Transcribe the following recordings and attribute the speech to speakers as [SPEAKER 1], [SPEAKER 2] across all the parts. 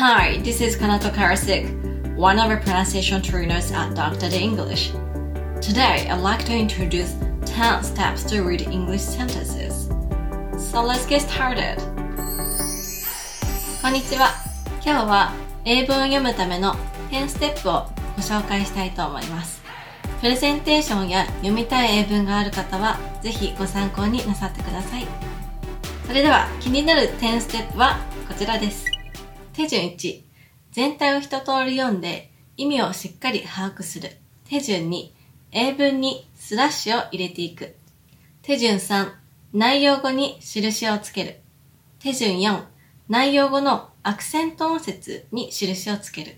[SPEAKER 1] Hi, this is Kanato Karasik, one of our pronunciation trainers at Dr. The English. Today, I'd like to introduce 10 steps to read English sentences. So let's get started. こんにちは。今日は英文を読むための10ステップをご紹介したいと思います。プレゼンテーションや読みたい英文がある方は、ぜひご参考になさってください。それでは気になる10ステップはこちらです。手順1、全体を一通り読んで意味をしっかり把握する。手順2、英文にスラッシュを入れていく。手順3、内容語に印をつける。手順4、内容語のアクセント音節に印をつける。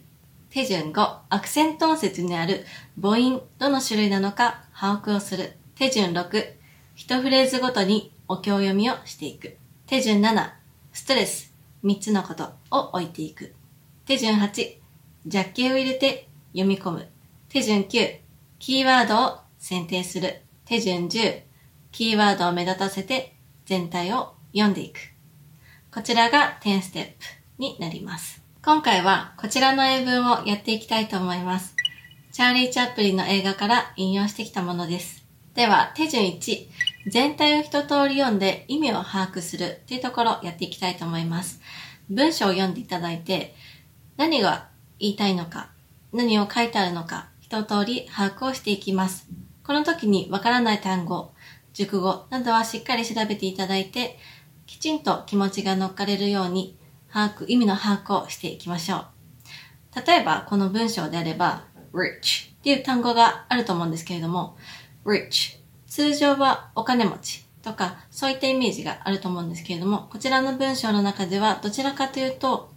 [SPEAKER 1] 手順5、アクセント音節にある母音、どの種類なのか把握をする。手順6、一フレーズごとにお経読みをしていく。手順7、ストレス、3つのことを置いていく。手順8、弱形を入れて読み込む。手順9、キーワードを選定する。手順10、キーワードを目立たせて全体を読んでいく。こちらが10ステップになります。今回はこちらの英文をやっていきたいと思います。チャーリー・チャップリンの映画から引用してきたものです。では、手順1、全体を一通り読んで意味を把握するというところをやっていきたいと思います。文章を読んでいただいて、何が言いたいのか、何を書いてあるのか、一通り把握をしていきます。この時にわからない単語、熟語などはしっかり調べていただいて、きちんと気持ちが乗っかれるように、把握、意味の把握をしていきましょう。例えば、この文章であれば、rich っていう単語があると思うんですけれども、rich 通常はお金持ちとか、そういったイメージがあると思うんですけれども、こちらの文章の中では、どちらかというと、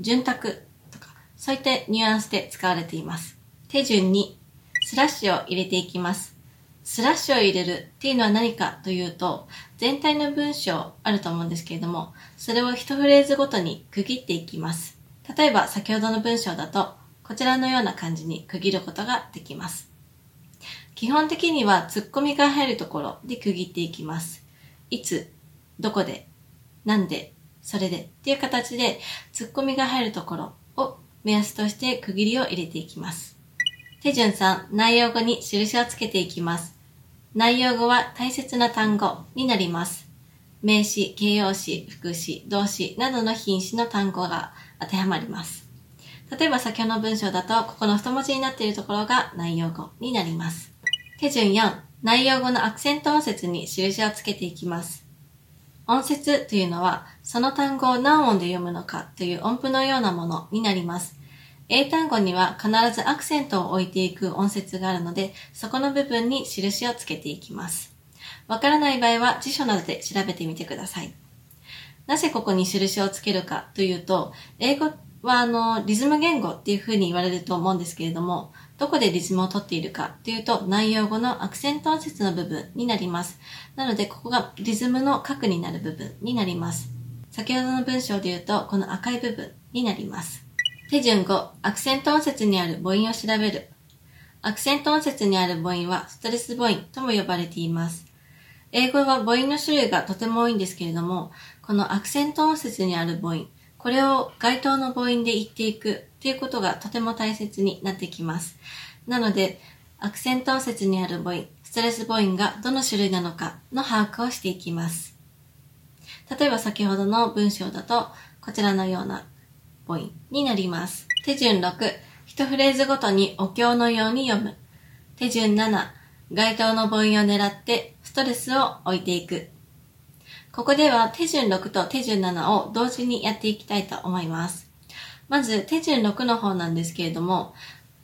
[SPEAKER 1] 潤沢とか、そういったニュアンスで使われています。手順に、スラッシュを入れていきます。スラッシュを入れるっていうのは何かというと、全体の文章あると思うんですけれども、それを一フレーズごとに区切っていきます。例えば先ほどの文章だと、こちらのような感じに区切ることができます。基本的にはツッコミが入るところで区切っていきます。いつ、どこで、なんで、それでっていう形でツッコミが入るところを目安として区切りを入れていきます。手順3、内容語に印をつけていきます。内容語は大切な単語になります。名詞、形容詞、副詞、動詞などの品詞の単語が当てはまります。例えば先ほどの文章だと、ここの太文字になっているところが内容語になります。手順4、内容語のアクセント音節に印をつけていきます。音節というのは、その単語を何音で読むのかという音符のようなものになります。英単語には必ずアクセントを置いていく音節があるので、そこの部分に印をつけていきます。わからない場合は辞書などで調べてみてください。なぜここに印をつけるかというと、英語はあの、リズム言語っていう風に言われると思うんですけれども、どこでリズムをとっているかというと、内容語のアクセント音節の部分になります。なので、ここがリズムの核になる部分になります。先ほどの文章で言うと、この赤い部分になります。手順5、アクセント音節にある母音を調べる。アクセント音節にある母音はストレス母音とも呼ばれています。英語は母音の種類がとても多いんですけれども、このアクセント音節にある母音、これを該当の母音で言っていくということがとても大切になってきます。なので、アクセント音節にある母音、ストレス母音がどの種類なのかの把握をしていきます。例えば先ほどの文章だと、こちらのような母音になります。手順6、一フレーズごとにお経のように読む。手順7、該当の母音を狙ってストレスを置いていく。ここでは手順6と手順7を同時にやっていきたいと思います。まず手順6の方なんですけれども、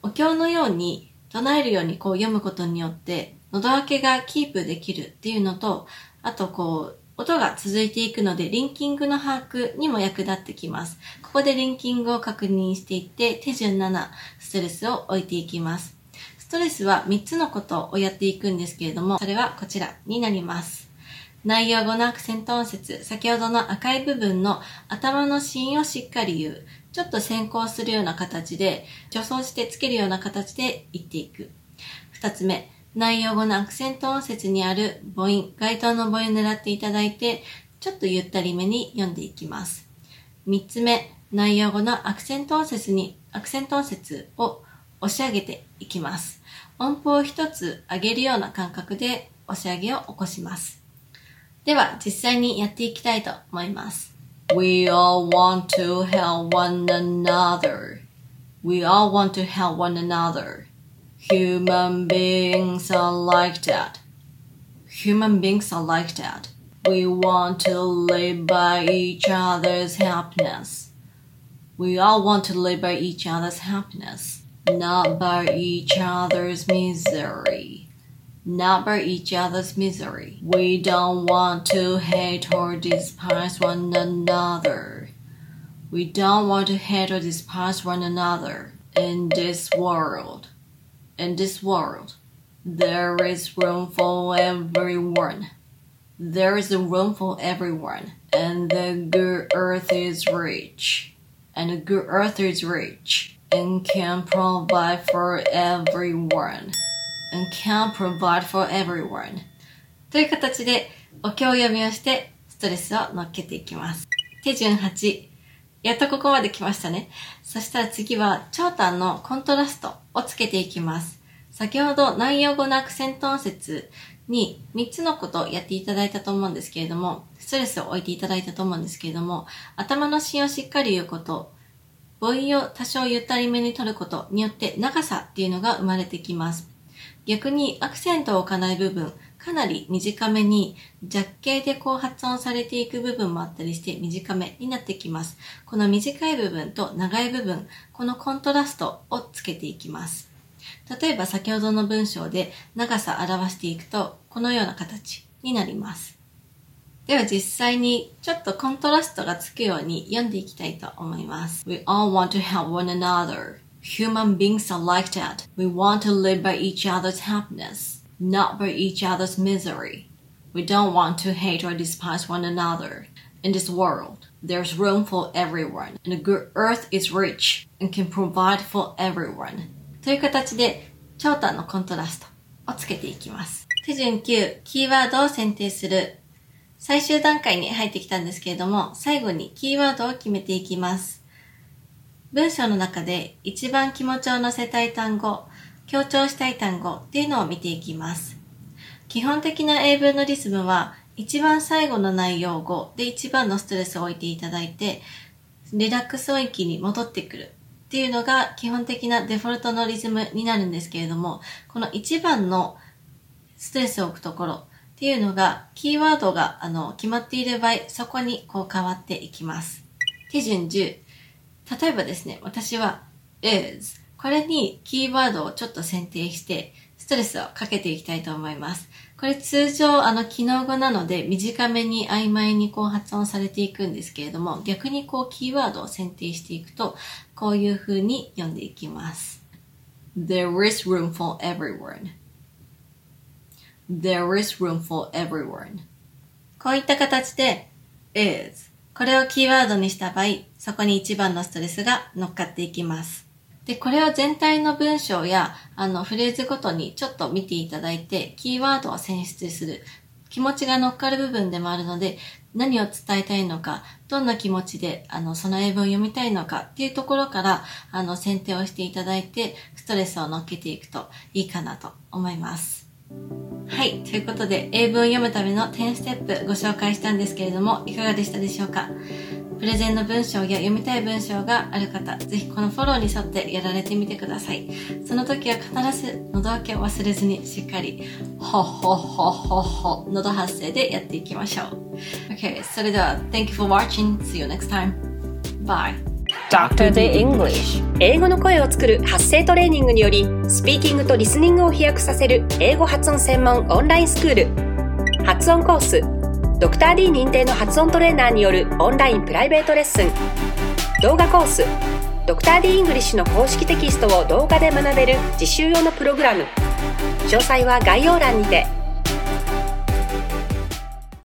[SPEAKER 1] お経のように唱えるようにこう読むことによって喉開けがキープできるっていうのと、あとこう音が続いていくので、リンキングの把握にも役立ってきます。ここでリンキングを確認していって、手順7、ストレスを置いていきます。ストレスは3つのことをやっていくんですけれども、それはこちらになります。内容語のアクセント音節、先ほどの赤い部分の頭の芯をしっかり言う。ちょっと先行するような形で、助走してつけるような形で言っていく。二つ目、内容語のアクセント音節にある母音、該当の母音を狙っていただいて、ちょっとゆったりめに読んでいきます。三つ目、内容語のアクセント音節に、アクセント音節を押し上げていきます。音符を一つ上げるような感覚で押し上げを起こします。では、実際にやっていきたいと思います。We all want to help one another. We all want to help one another. Human beings are like that. Human beings are like that. We want to live by each other's happiness. We all want to live by each other's happiness, not by each other's misery. By each other's misery. We don't want to hate or despise one another. We don't want to hate or despise one another in this world. In this world, there is room for everyone. There is a room for everyone, and the good earth is rich. And the good earth is rich and can provide for everyone. And can provide for everyone. という形で、お経読みをしてストレスを乗っけていきます。手順8。やっとここまで来ましたね。そしたら次は、長短のコントラストをつけていきます。先ほど内容語のアクセント音節に3つのことをやっていただいたと思うんですけれども、ストレスを置いていただいたと思うんですけれども、頭の芯をしっかり言うこと、母音を多少ゆったりめに取ることによって長さっていうのが生まれてきます。逆にアクセントを置かない部分、かなり短めに弱形でこう発音されていく部分もあったりして短めになってきます。この短い部分と長い部分、このコントラストをつけていきます。例えば先ほどの文章で長さ表していくと、このような形になります。では実際にちょっとコントラストがつくように読んでいきたいと思います。We all want to help one another. Human beings are like that. We want to live by each other's happiness, not by each other's misery. We don't want to hate or despise one another. In this world, there's room for everyone, and the good earth is rich and can provide for everyone. という形で、長短のコントラストをつけていきます。手順9、キーワードを選定する。最終段階に入ってきたんですけれども、最後にキーワードを決めていきます。 文章の中で一番気持ちを乗せたい単語、強調したい単語っていうのを見ていきます。基本的な英文のリズムは、一番最後の内容語で一番のストレスを置いていただいて、リラックス音域に戻ってくるっていうのが基本的なデフォルトのリズムになるんですけれども、この一番のストレスを置くところっていうのが、キーワードがあの決まっている場合、そこにこう変わっていきます。手順10。例えばですね、私は is これにキーワードをちょっと選定して、ストレスをかけていきたいと思います。これ通常、あの、機能語なので短めに曖昧にこう発音されていくんですけれども、逆にこうキーワードを選定していくと、こういう風に読んでいきます。There is room for everyone. There is room for everyone. こういった形で is これをキーワードにした場合、そこに一番のストレスが乗っかっていきます。で、これを全体の文章や、あの、フレーズごとにちょっと見ていただいて、キーワードを選出する。気持ちが乗っかる部分でもあるので、何を伝えたいのか、どんな気持ちで、あの、その英文を読みたいのかっていうところから、あの、選定をしていただいて、ストレスを乗っけていくといいかなと思います。はい。ということで、英文を読むための10ステップご紹介したんですけれども、いかがでしたでしょうか？プレゼンの文章や読みたい文章がある方、ぜひこのフォローに沿ってやられてみてください。その時は必ず喉開けを忘れずにしっかり、ほほほほほ、喉発声でやっていきましょう。Okay, それでは、Thank you for watching. See you next time. Bye.
[SPEAKER 2] Dr. D English 英語の声を作る発声トレーニングによりスピーキングとリスニングを飛躍させる英語発音専門オンラインスクール発音コースドクター d 認定の発音トレーナーによるオンラインプライベートレッスン。動画コース。ドクター d イングリッシュの公式テキストを動画で学べる実習用のプログラム。詳細は概要欄にて。